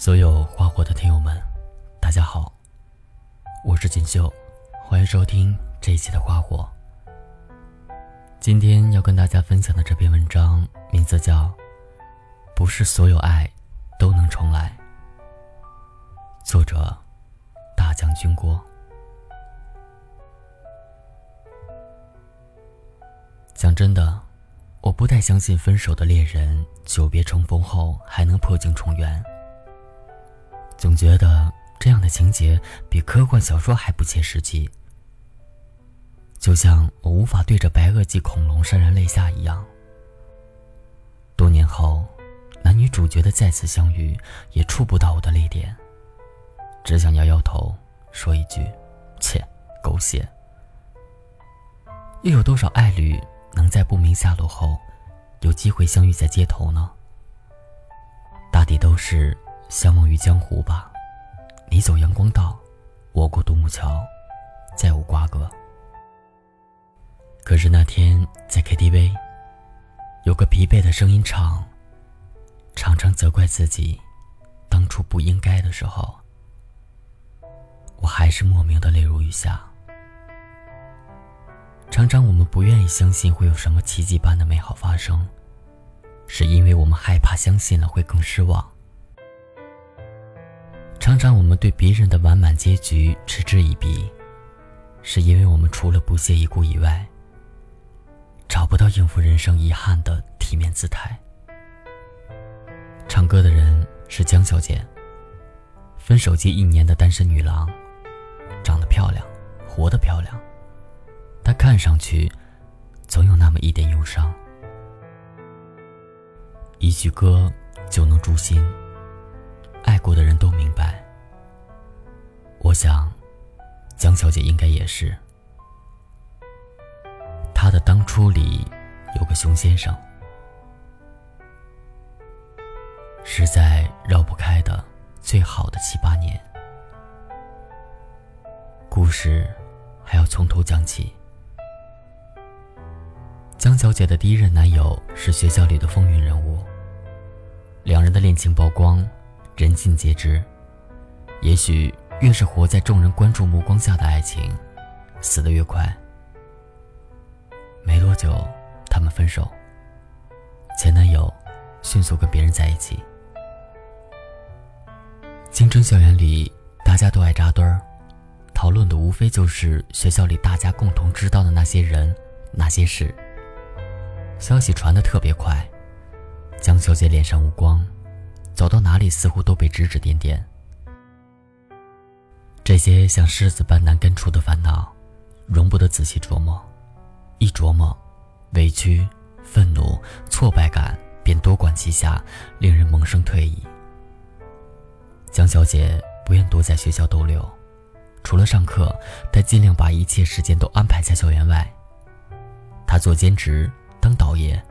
所有花火的听友们，大家好，我是锦绣，欢迎收听这一期的花火。今天要跟大家分享的这篇文章名字叫《不是所有爱都能重来》，作者大将军郭。讲真的，我不太相信分手的恋人久别重逢后还能破镜重圆。总觉得这样的情节比科幻小说还不切实际，就像我无法对着白垩纪恐龙潸然泪下一样。多年后，男女主角的再次相遇也触不到我的泪点，只想摇摇头，说一句：“切，狗血。”又有多少爱侣能在不明下落后，有机会相遇在街头呢？大抵都是。相忘于江湖吧，你走阳光道，我过独木桥，再无瓜葛。可是那天在 KTV，有个疲惫的声音唱，常常责怪自己，当初不应该的时候，我还是莫名的泪如雨下。常常我们不愿意相信会有什么奇迹般的美好发生，是因为我们害怕相信了会更失望。常常我们对别人的完满结局嗤之以鼻，是因为我们除了不屑一顾以外，找不到应付人生遗憾的体面姿态。唱歌的人是江小姐，分手近一年的单身女郎，长得漂亮，活得漂亮，她看上去总有那么一点忧伤。一句歌就能诛心。爱过的人都明白。我想，江小姐应该也是。她的当初里有个熊先生，实在绕不开的最好的七八年。故事还要从头讲起。江小姐的第一任男友是学校里的风云人物，两人的恋情曝光。人尽皆知，也许越是活在众人关注目光下的爱情，死得越快。没多久，他们分手。前男友迅速跟别人在一起。青春校园里，大家都爱扎堆儿，讨论的无非就是学校里大家共同知道的那些人、那些事。消息传得特别快，江小姐脸上无光。走到哪里，似乎都被指指点点。这些像狮子般难根除的烦恼，容不得仔细琢磨。一琢磨，委屈、愤怒、挫败感便多管齐下，令人萌生退意。江小姐不愿多在学校逗留，除了上课，她尽量把一切时间都安排在校园外。她做兼职，当导爷，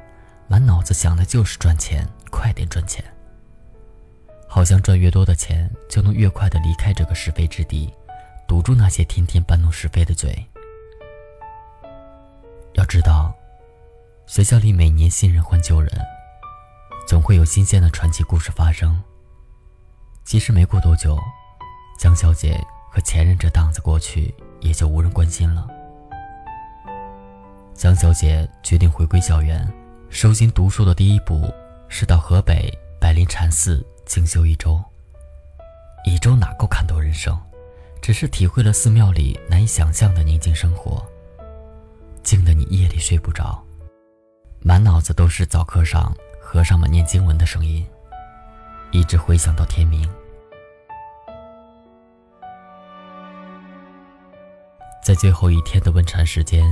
满脑子想的就是赚钱，快点赚钱。好像赚越多的钱，就能越快的离开这个是非之地，堵住那些天天搬弄是非的嘴。要知道，学校里每年新人换旧人，总会有新鲜的传奇故事发生。其实没过多久，江小姐和前任这档子过去，也就无人关心了。江小姐决定回归校园，收心读书的第一步是到河北白灵禅寺。静修一周，一周哪够看透人生？只是体会了寺庙里难以想象的宁静生活，静得你夜里睡不着，满脑子都是早课上和尚们念经文的声音，一直回想到天明。在最后一天的问禅时间，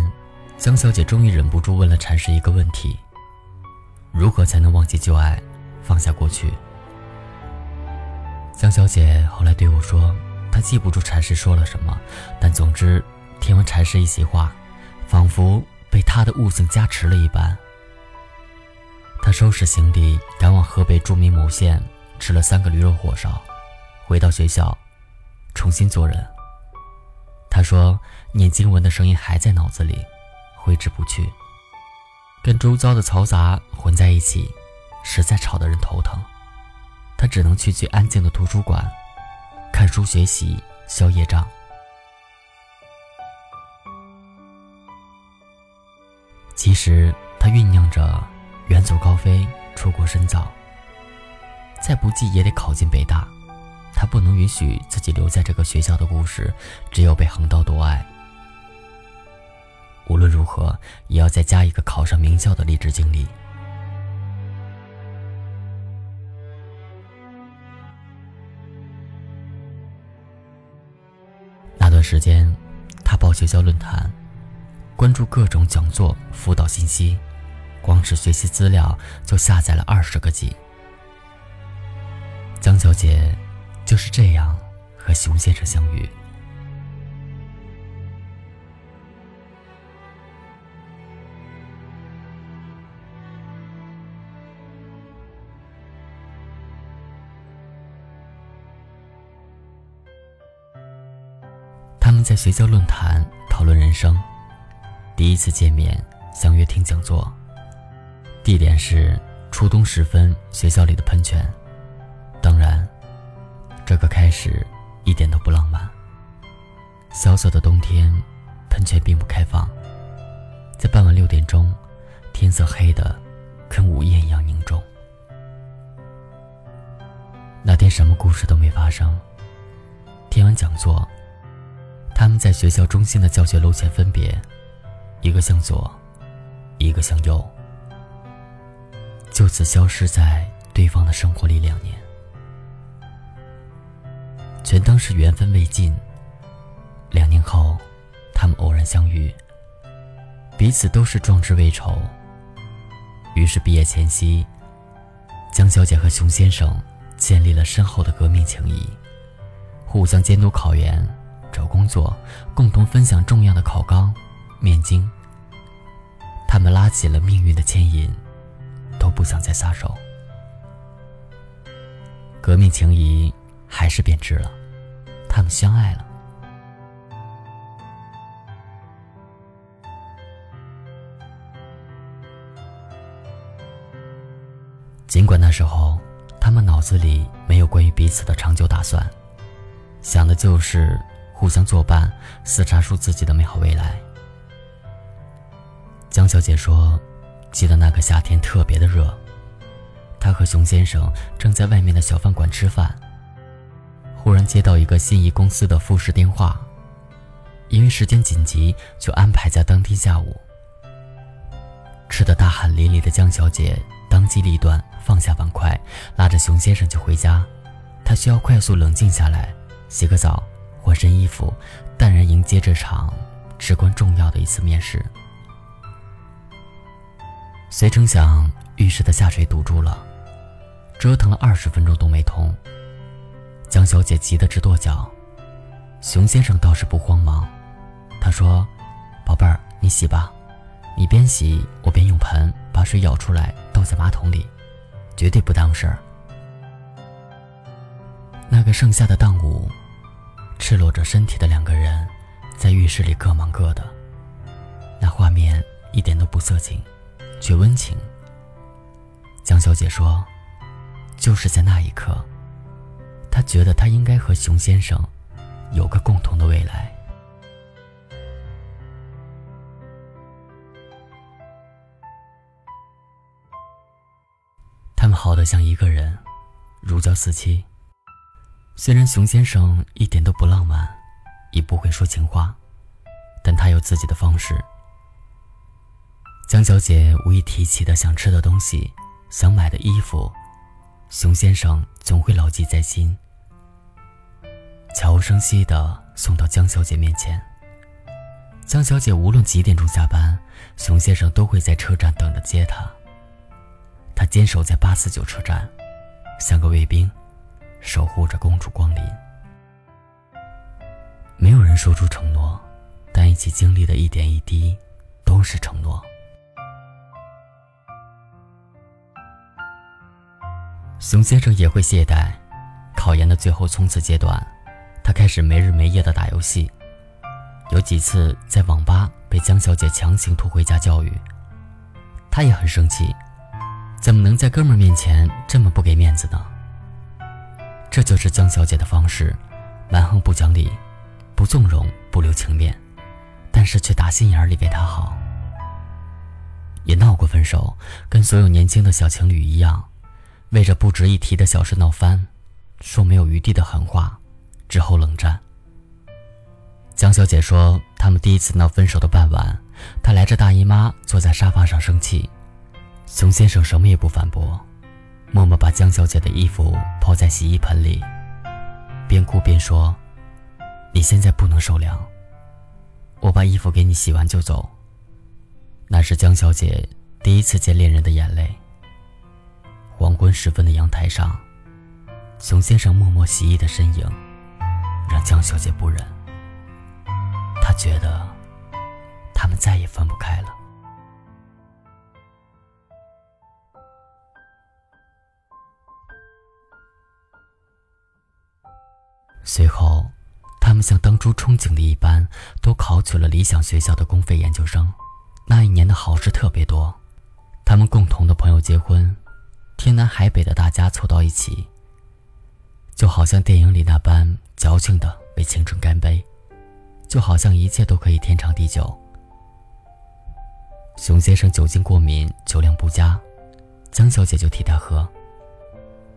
江小姐终于忍不住问了禅师一个问题：如何才能忘记旧爱，放下过去？江小姐后来对我说：“她记不住禅师说了什么，但总之，听完禅师一席话，仿佛被他的悟性加持了一般。”她收拾行李，赶往河北著名某县，吃了三个驴肉火烧，回到学校，重新做人。她说：“念经文的声音还在脑子里，挥之不去，跟周遭的嘈杂混在一起，实在吵得人头疼。”他只能去最安静的图书馆，看书学习，消业障。其实他酝酿着远走高飞，出国深造。再不济也得考进北大。他不能允许自己留在这个学校的故事，只有被横刀夺爱。无论如何，也要再加一个考上名校的励志经历。时间，他报学校论坛，关注各种讲座、辅导信息，光是学习资料就下载了二十个 G。江小姐。就是这样，和熊先生相遇。们在学校论坛讨论人生，第一次见面相约听讲座，地点是初冬时分学校里的喷泉，当然。这个开始一点都不浪漫。萧瑟的冬天，喷泉并不开放。在傍晚六点钟，天色黑的跟午夜一样凝重。那天什么故事都没发生。听完讲座，他们在学校中心的教学楼前分别，一个向左，一个向右，就此消失在对方的生活里两年。全当是缘分未尽。两年后，他们偶然相遇，彼此都是壮志未酬。于是毕业前夕，江小姐和熊先生建立了深厚的革命情谊，互相监督考研、找工作，共同分享重要的考纲、面经。他们拉起了命运的牵引，都不想再撒手。革命情谊还是变质了。他们相爱了。尽管那时候他们脑子里没有关于彼此的长久打算，想的就是互相作伴，厮杀出自己的美好未来。江小姐说：“记得那个夏天特别的热，她和熊先生正在外面的小饭馆吃饭。”忽然接到一个心仪公司的复试电话，因为时间紧急，就安排在当天下午。吃的大汗淋漓的江小姐当机立断，放下碗筷，拉着熊先生就回家。她需要快速冷静下来，洗个澡，换身衣服，淡然迎接这场至关重要的一次面试。谁成想，浴室的下水堵住了，折腾了二十分钟都没通。江小姐急得直跺脚，熊先生倒是不慌忙，他说：“宝贝儿，你洗吧，你边洗我边用盆把水舀出来倒在马桶里，绝对不耽误事儿。”那个盛夏的当午，赤裸着身体的两个人，在浴室里各忙各的，那画面一点都不色情，却温情。江小姐说：“就是在那一刻。”她觉得她应该和熊先生有个共同的未来。他们好的像一个人，如胶似漆。虽然熊先生一点都不浪漫，也不会说情话，但他有自己的方式。江小姐无意提起的想吃的东西，想买的衣服，熊先生总会牢记在心。悄无声息地送到江小姐面前。江小姐无论几点钟下班，熊先生都会在车站等着接她。他坚守在八四九车站，像个卫兵，守护着公主光临。没有人说出承诺，但一起经历的一点一滴，都是承诺。熊先生也会懈怠，考研的最后冲刺阶段。他开始没日没夜的打游戏，有几次在网吧被江小姐强行拖回家教育，他也很生气，怎么能在哥们面前这么不给面子呢？这就是江小姐的方式，蛮横不讲理，不纵容不留情面，但是却打心眼里为他好。也闹过分手，跟所有年轻的小情侣一样，为着不值一提的小事闹翻，说没有余地的狠话，之后冷战。江小姐说，他们第一次闹分手的傍晚，她来着大姨妈，坐在沙发上生气。熊先生什么也不反驳，默默把江小姐的衣服泡在洗衣盆里，边哭边说：“你现在不能受凉，我把衣服给你洗完就走。”那是江小姐第一次见恋人的眼泪。黄昏时分的阳台上，熊先生默默洗衣的身影，让江小姐不忍。他觉得，他们再也分不开了。随后，他们像当初憧憬的一般，都考取了理想学校的公费研究生。那一年的好事特别多，他们共同的朋友结婚，天南海北的大家凑到一起，就好像电影里那般矫情的为青春干杯。就好像一切都可以天长地久。熊先生酒精过敏，酒量不佳，江小姐就替他喝。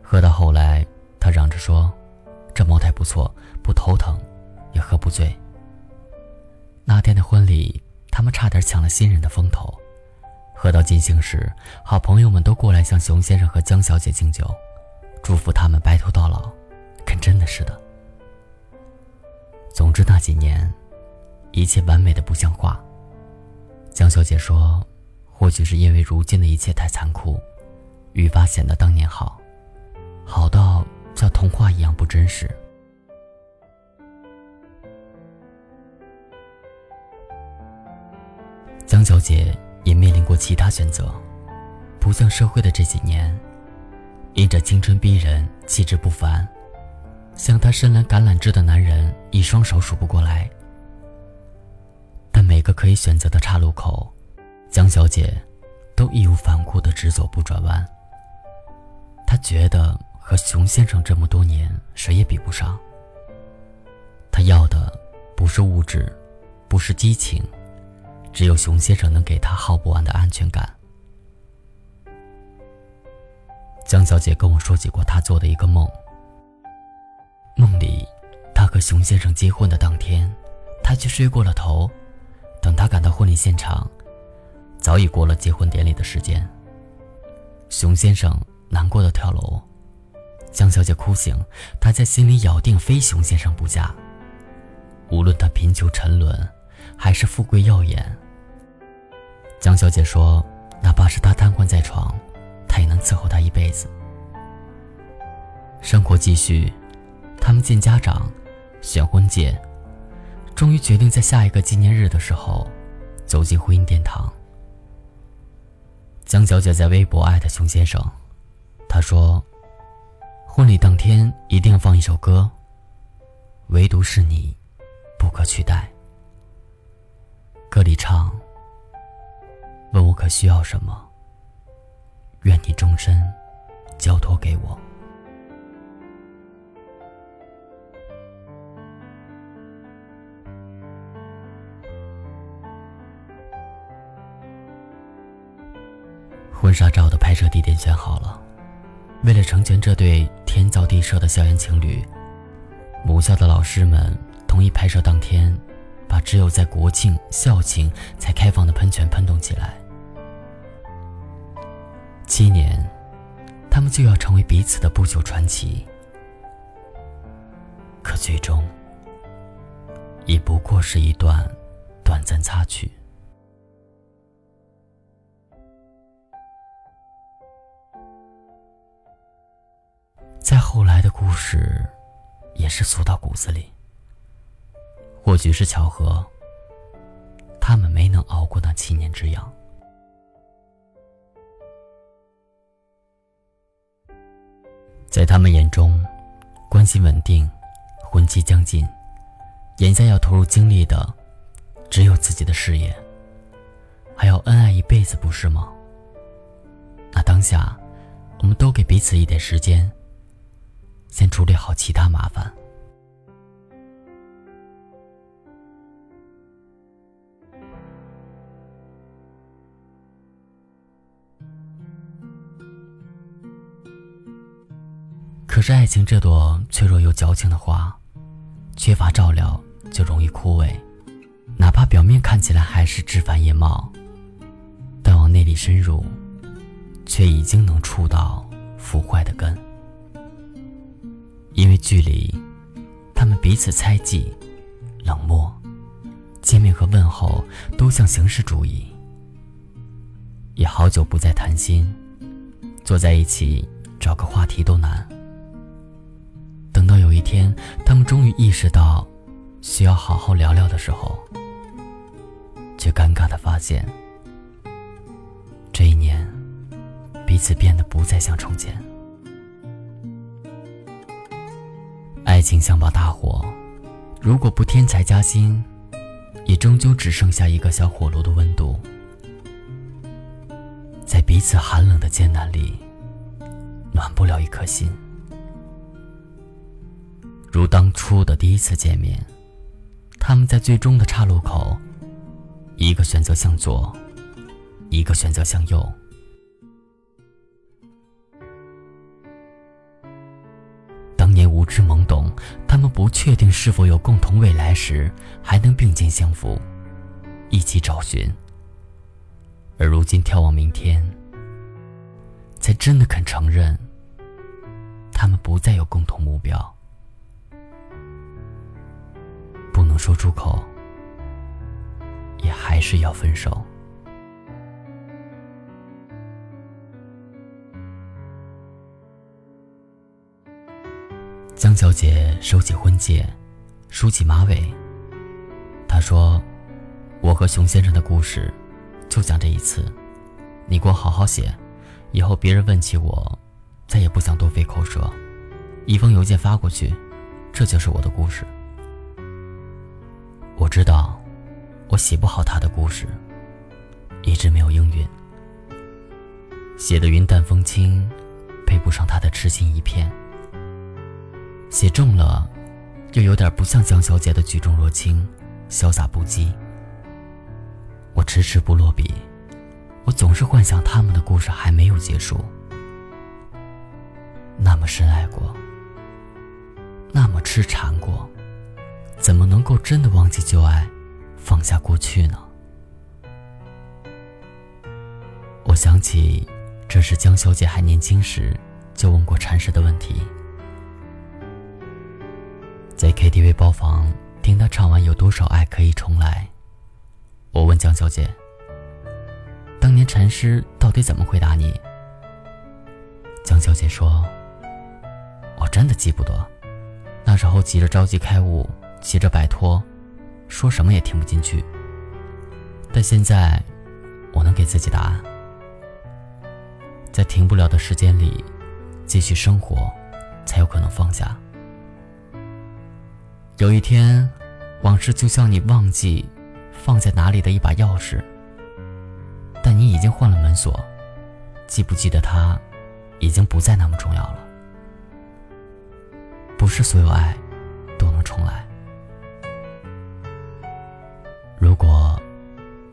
喝到后来，他嚷着说：“这茅台不错，不头疼，也喝不醉。”那天的婚礼，他们差点抢了新人的风头。喝到尽兴时，好朋友们都过来向熊先生和江小姐敬酒，祝福他们白头到老，跟真的似的。总之那几年。一切完美的不像话。江小姐说：“或许是因为如今的一切太残酷，愈发显得当年好，好到像童话一样不真实。”江小姐也面临过其他选择，不像社会的这几年，因着青春逼人、气质不凡，像她深蓝橄榄枝的男人一双手数不过来。但每个可以选择的岔路口，江小姐都义无反顾地直走不转弯。她觉得和熊先生这么多年谁也比不上。他要的不是物质，不是激情，只有熊先生能给他耗不完的安全感。江小姐跟我说起过她做的一个梦。梦里，她和熊先生结婚的当天，她却睡过了头。等他赶到婚礼现场，早已过了结婚典礼的时间。熊先生难过的跳楼，江小姐哭醒，她在心里咬定非熊先生不嫁。无论他贫穷沉沦，还是富贵耀眼。江小姐说，哪怕是他瘫痪在床，她也能伺候他一辈子。生活继续，他们见家长，选婚戒。终于决定在下一个纪念日的时候，走进婚姻殿堂。江小姐在微博艾特熊先生，她说：“婚礼当天一定放一首歌，唯独是你，不可取代。”歌里唱：“问我可需要什么，愿你终身交托给我。”婚纱照的拍摄地点选好了，为了成全这对天造地设的校园情侣，母校的老师们同意拍摄当天，把只有在国庆、校庆才开放的喷泉喷动起来。七年，他们就要成为彼此的不朽传奇，可最终，也不过是一段短暂插曲。后来的故事，也是俗到骨子里。或许是巧合，他们没能熬过那七年之痒。在他们眼中，关系稳定，婚期将近，眼下要投入精力的，只有自己的事业，还要恩爱一辈子，不是吗？那当下，我们都给彼此一点时间。先处理好其他麻烦。可是爱情这朵脆弱又矫情的花，缺乏照料就容易枯萎，哪怕表面看起来还是枝繁叶茂，但往内里深入，却已经能触到腐坏的根。因为距离，他们彼此猜忌、冷漠，见面和问候都像形式主义，也好久不再谈心，坐在一起找个话题都难。等到有一天，他们终于意识到需要好好聊聊的时候，却尴尬的发现，这一年彼此变得不再像从前。爱情像把大火，如果不添柴加薪，也终究只剩下一个小火炉的温度，在彼此寒冷的艰难里，暖不了一颗心。如当初的第一次见面，他们在最终的岔路口，一个选择向左，一个选择向右。是懵懂，他们不确定是否有共同未来时，还能并肩相扶，一起找寻。而如今眺望明天，才真的肯承认，他们不再有共同目标。不能说出口，也还是要分手。江小姐收起婚戒，梳起马尾。她说：“我和熊先生的故事，就讲这一次，你给我好好写，以后别人问起我，再也不想多费口舌，一封邮件发过去，这就是我的故事。”我知道，我写不好他的故事，一直没有应允。写的云淡风轻，配不上他的痴心一片。写重了，又有点不像江小姐的举重若轻、潇洒不羁。我迟迟不落笔，我总是幻想他们的故事还没有结束。那么深爱过，那么痴缠过。怎么能够真的忘记旧爱，放下过去呢？我想起，这是江小姐还年轻时就问过禅师的问题。在 KTV 包房听他唱完《有多少爱可以重来》，我问江小姐：“当年禅师到底怎么回答你？”江小姐说：“我真的记不得，那时候急着着急开悟。”急着摆脱，说什么也听不进去。但现在，我能给自己答案：在停不了的时间里，继续生活，才有可能放下。有一天，往事就像你忘记放在哪里的一把钥匙，但你已经换了门锁，记不记得它，已经不再那么重要了。不是所有爱，都能重来。如果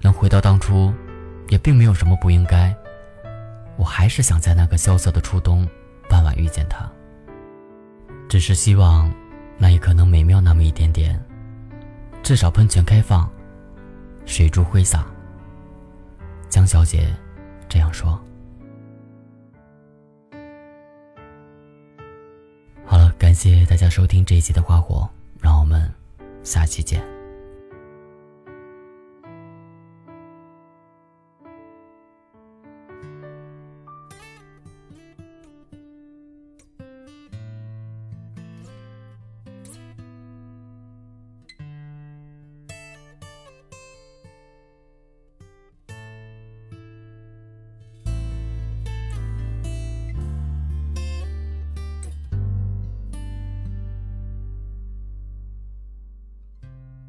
能回到当初，也并没有什么不应该。我还是想在那个萧瑟的初冬傍晚遇见他。只是希望那也可能美妙那么一点点，至少喷泉开放，水珠挥洒。江小姐这样说。好了，感谢大家收听这一期的花火，让我们下期见。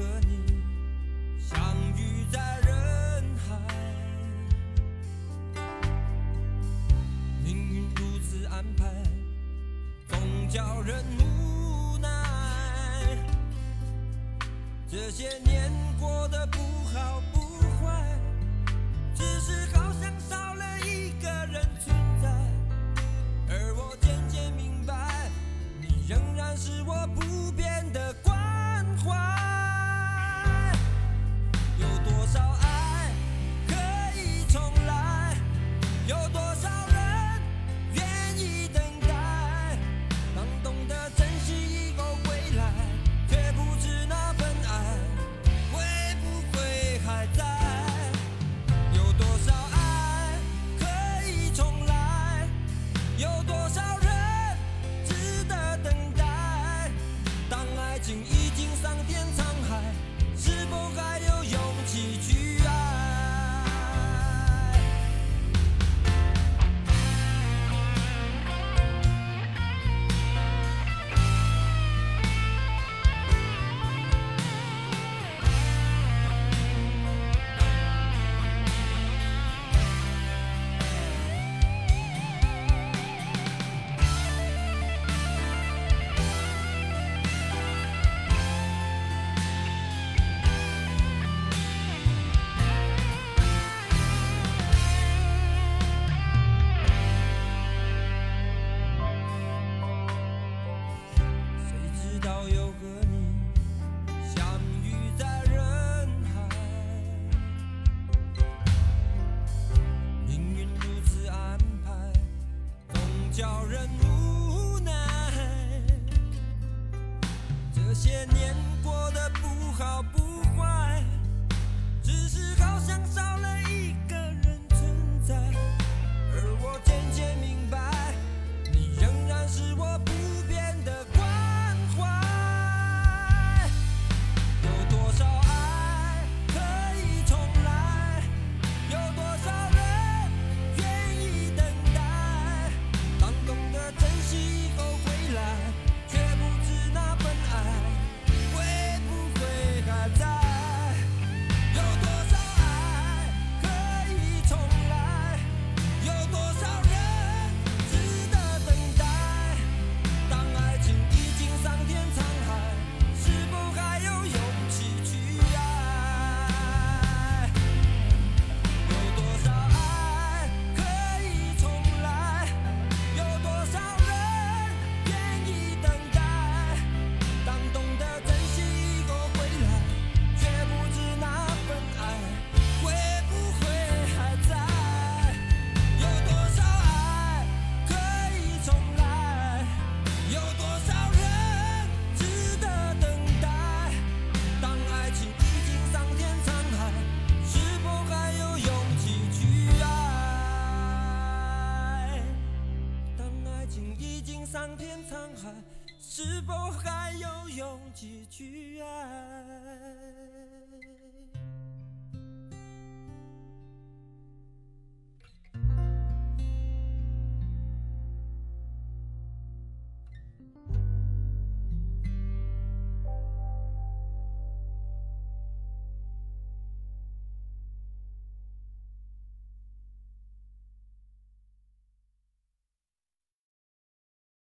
和你相遇在人海命运如此安排总叫人无奈。这些年过得不好